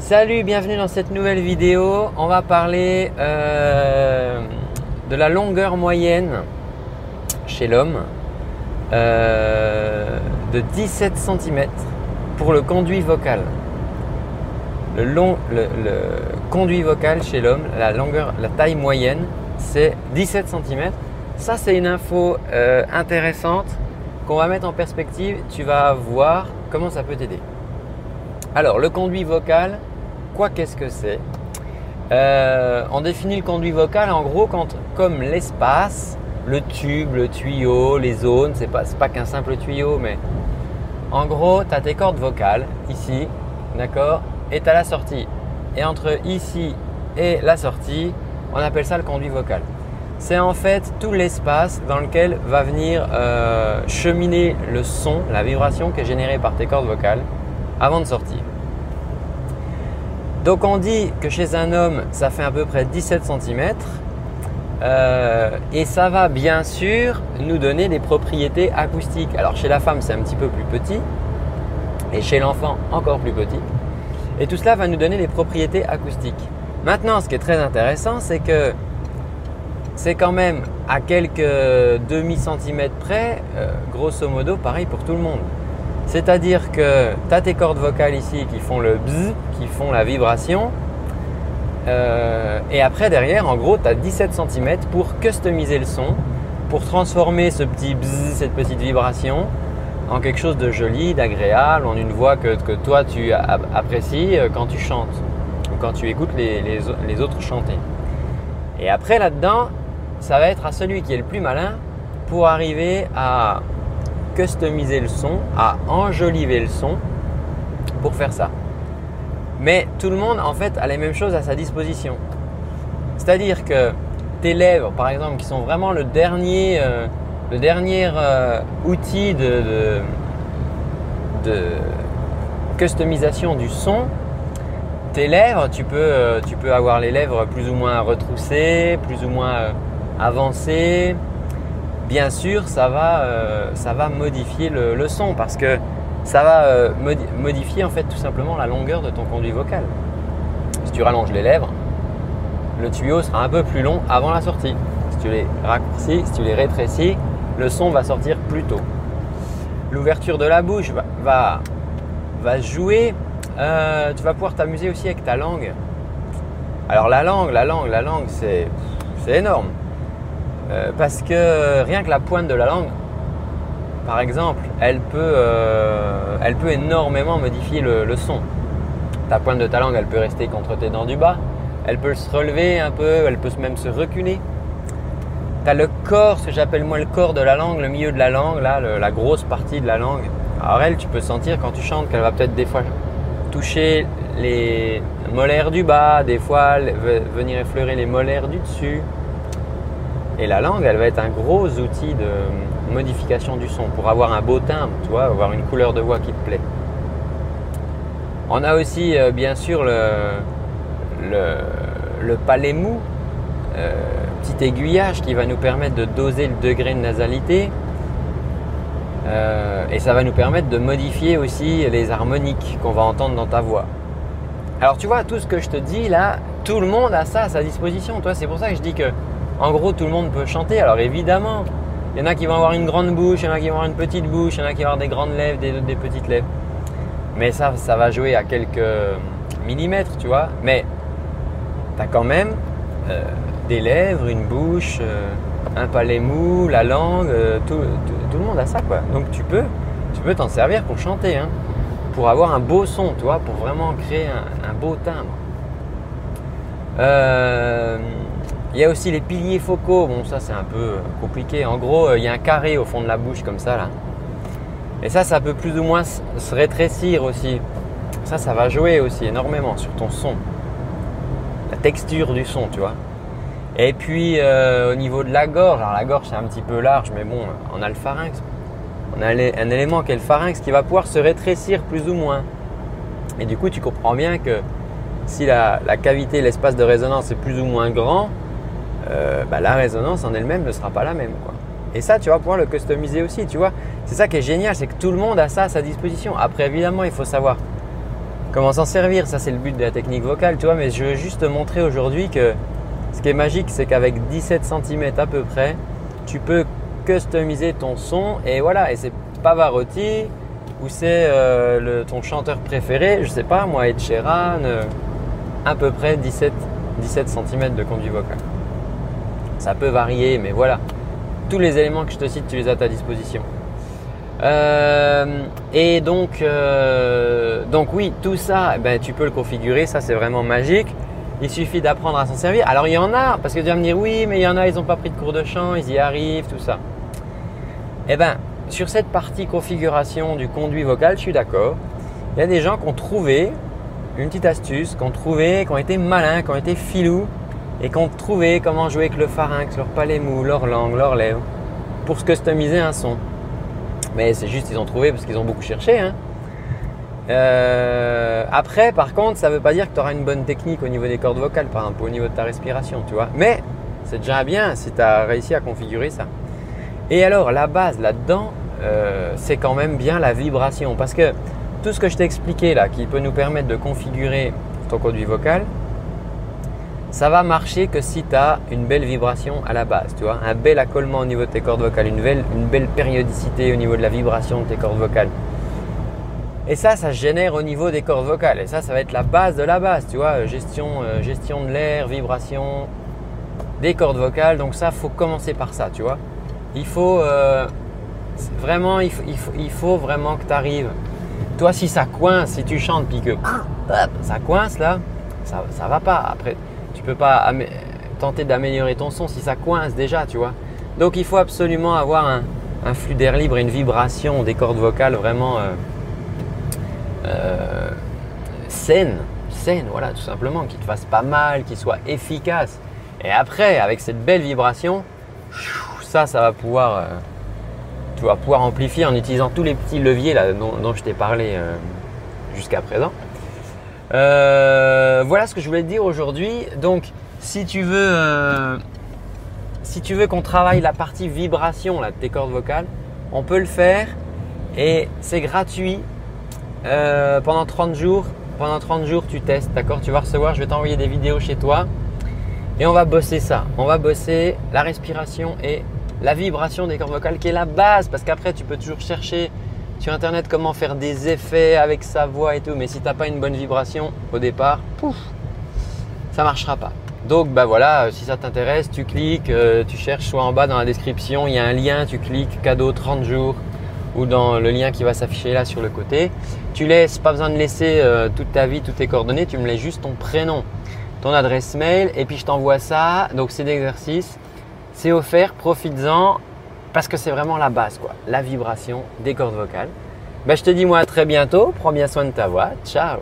Salut, bienvenue dans cette nouvelle vidéo. On va parler euh, de la longueur moyenne chez l'homme euh, de 17 cm pour le conduit vocal. Le, conduit vocal chez l'homme, la longueur, la taille moyenne, c'est 17 cm. Ça, c'est une info euh, intéressante qu'on va mettre en perspective. Tu vas voir comment ça peut t'aider. Alors, le conduit vocal, qu'est-ce que c'est euh, On définit le conduit vocal en gros quand, comme l'espace, le tube, le tuyau, les zones, c'est pas, pas qu'un simple tuyau, mais en gros, tu as tes cordes vocales ici, d'accord, et tu as la sortie. Et entre ici et la sortie, on appelle ça le conduit vocal. C'est en fait tout l'espace dans lequel va venir euh, cheminer le son, la vibration qui est générée par tes cordes vocales avant de sortir. Donc on dit que chez un homme, ça fait à peu près 17 cm. Euh, et ça va bien sûr nous donner des propriétés acoustiques. Alors chez la femme, c'est un petit peu plus petit. Et chez l'enfant, encore plus petit. Et tout cela va nous donner des propriétés acoustiques. Maintenant, ce qui est très intéressant, c'est que c'est quand même à quelques demi-centimètres près, euh, grosso modo, pareil pour tout le monde. C'est-à-dire que tu as tes cordes vocales ici qui font le bzz, qui font la vibration. Euh, et après, derrière, en gros, tu as 17 cm pour customiser le son, pour transformer ce petit bzz, cette petite vibration, en quelque chose de joli, d'agréable, en une voix que, toi tu apprécies euh, quand tu chantes ou quand tu écoutes les, les autres chanter. Et après, là-dedans, ça va être à celui qui est le plus malin pour arriver à customiser le son, à enjoliver le son pour faire ça. Mais tout le monde en fait a les mêmes choses à sa disposition. C'est-à-dire que tes lèvres, par exemple, qui sont vraiment le dernier, euh, le dernier euh, outil de, de, customisation du son, tes lèvres, tu peux, euh, tu peux avoir les lèvres plus ou moins retroussées, plus ou moins avancées, bien sûr, ça va, euh, ça va modifier le, son parce que ça va euh, modifier en fait tout simplement la longueur de ton conduit vocal. Si tu rallonges les lèvres, le tuyau sera un peu plus long avant la sortie. Si tu les raccourcis, si tu les rétrécis, le son va sortir plus tôt. L'ouverture de la bouche va, va, jouer. Euh, tu vas pouvoir t'amuser aussi avec ta langue. Alors la langue, la langue, la langue, c'est énorme. Euh, parce que rien que la pointe de la langue, par exemple, elle peut, euh, elle peut énormément modifier le, son. Ta pointe de ta langue, elle peut rester contre tes dents du bas, elle peut se relever un peu, elle peut même se reculer. Tu as le corps, ce que j'appelle moi le corps de la langue, le milieu de la langue, là, la grosse partie de la langue. Alors elle, tu peux sentir quand tu chantes qu'elle va peut-être des fois toucher les molaires du bas, des fois venir effleurer les molaires du dessus. Et la langue, elle va être un gros outil de modification du son pour avoir un beau timbre, tu vois, avoir une couleur de voix qui te plaît. On a aussi euh, bien sûr le, le, palais mou, euh, petit aiguillage qui va nous permettre de doser le degré de nasalité. Euh, et ça va nous permettre de modifier aussi les harmoniques qu'on va entendre dans ta voix. Alors tu vois, tout ce que je te dis là, tout le monde a ça à sa disposition. Toi, c'est pour ça que je dis que en gros, tout le monde peut chanter. Alors évidemment, il y en a qui vont avoir une grande bouche, il y en a qui vont avoir une petite bouche, il y en a qui vont avoir des grandes lèvres, des, des petites lèvres. Mais ça, ça va jouer à quelques millimètres, tu vois. Mais tu as quand même euh, des lèvres, une bouche, euh, un palais mou, la langue, euh, tout, le monde a ça, quoi. Donc tu peux, tu peux t'en servir pour chanter, hein, pour avoir un beau son, tu vois, pour vraiment créer un, beau timbre. Il y a aussi les piliers focaux. Bon, ça c'est un peu compliqué. En gros, euh, il y a un carré au fond de la bouche comme ça là. Et ça, ça peut plus ou moins se rétrécir aussi. Ça, ça va jouer aussi énormément sur ton son. La texture du son, tu vois. Et puis euh, au niveau de la gorge, alors la gorge c'est un petit peu large, mais bon, on a le pharynx. On a un élément qui est le pharynx qui va pouvoir se rétrécir plus ou moins. Et du coup, tu comprends bien que si la, la cavité, l'espace de résonance est plus ou moins grand, euh, bah, la résonance en elle-même ne sera pas la même. Et ça, tu vas pouvoir le customiser aussi, tu vois. C'est ça qui est génial, c'est que tout le monde a ça à sa disposition. Après, évidemment, il faut savoir comment s'en servir. Ça, c'est le but de la technique vocale, tu vois. Mais je veux juste te montrer aujourd'hui que ce qui est magique, c'est qu'avec 17 cm à peu près, tu peux customiser ton son et voilà. Et c'est Pavarotti ou c'est euh, ton chanteur préféré, je sais pas, moi, Ed Sheeran, euh, à peu près 17, 17 cm de conduit vocal. Ça peut varier, mais voilà. Tous les éléments que je te cite, tu les as à ta disposition. Euh, et donc, donc oui, tout ça, ben, tu peux le configurer, ça c'est vraiment magique. Il suffit d'apprendre à s'en servir. Alors il y en a, parce que tu vas me dire oui, mais il y en a, ils n'ont pas pris de cours de chant, ils y arrivent, tout ça. Eh bien, sur cette partie configuration du conduit vocal, je suis d'accord. Il y a des gens qui ont trouvé une petite astuce, qui ont trouvé, qui ont été malins, qui ont été filous et qui ont trouvé comment jouer avec le pharynx, leur palais mou, leur langue, leurs lèvres pour se customiser un son. Mais c'est juste, ils ont trouvé parce qu'ils ont beaucoup cherché. Hein. Euh, après, par contre, ça ne veut pas dire que tu auras une bonne technique au niveau des cordes vocales, par exemple, au niveau de ta respiration, tu vois. Mais c'est déjà bien si tu as réussi à configurer ça. Et alors, la base là-dedans, euh, c'est quand même bien la vibration. Parce que tout ce que je t'ai expliqué là, qui peut nous permettre de configurer ton conduit vocal, ça va marcher que si tu as une belle vibration à la base, tu vois, un bel accolement au niveau de tes cordes vocales, une belle, une belle périodicité au niveau de la vibration de tes cordes vocales. Et ça, ça génère au niveau des cordes vocales. Et ça, ça va être la base de la base, tu vois, gestion, euh, gestion de l'air, vibration des cordes vocales. Donc ça, faut commencer par ça, tu vois. Il faut euh, vraiment, il faut, vraiment que tu arrives. Toi, si ça coince, si tu chantes puis que ça coince là, ça, ça va pas. Après, tu peux pas tenter d'améliorer ton son si ça coince déjà, tu vois. Donc, il faut absolument avoir un, flux d'air libre et une vibration des cordes vocales vraiment euh, euh, saine, saine, voilà, tout simplement, qui te fasse pas mal, qui soit efficace. Et après, avec cette belle vibration, ça, ça va pouvoir, euh, tu vas pouvoir amplifier en utilisant tous les petits leviers dont, je t'ai parlé jusqu'à présent. Voilà ce que je voulais te dire aujourd'hui. Donc, si tu veux, si tu veux qu'on travaille la partie vibration là, de tes cordes vocales, on peut le faire et c'est gratuit. Euh, pendant 30 jours. Pendant 30 jours, tu testes, d'accord? Tu vas recevoir, je vais t'envoyer des vidéos chez toi. Et on va bosser ça. On va bosser la respiration et la vibration des cordes vocales qui est la base. Parce qu'après, tu peux toujours chercher sur Internet comment faire des effets avec sa voix et tout. Mais si tu n'as pas une bonne vibration au départ, pouf, ça marchera pas. Donc bah voilà, si ça t'intéresse, tu cliques, euh, tu cherches soit en bas dans la description, il y a un lien, tu cliques, cadeau 30 jours ou dans le lien qui va s'afficher là sur le côté. Tu laisses, pas besoin de laisser euh, toute ta vie, toutes tes coordonnées, tu me laisses juste ton prénom, ton adresse mail et puis je t'envoie ça. Donc c'est d'exercice, c'est offert, profites-en parce que c'est vraiment la base quoi, la vibration des cordes vocales. Ben, je te dis moi à très bientôt, prends bien soin de ta voix, ciao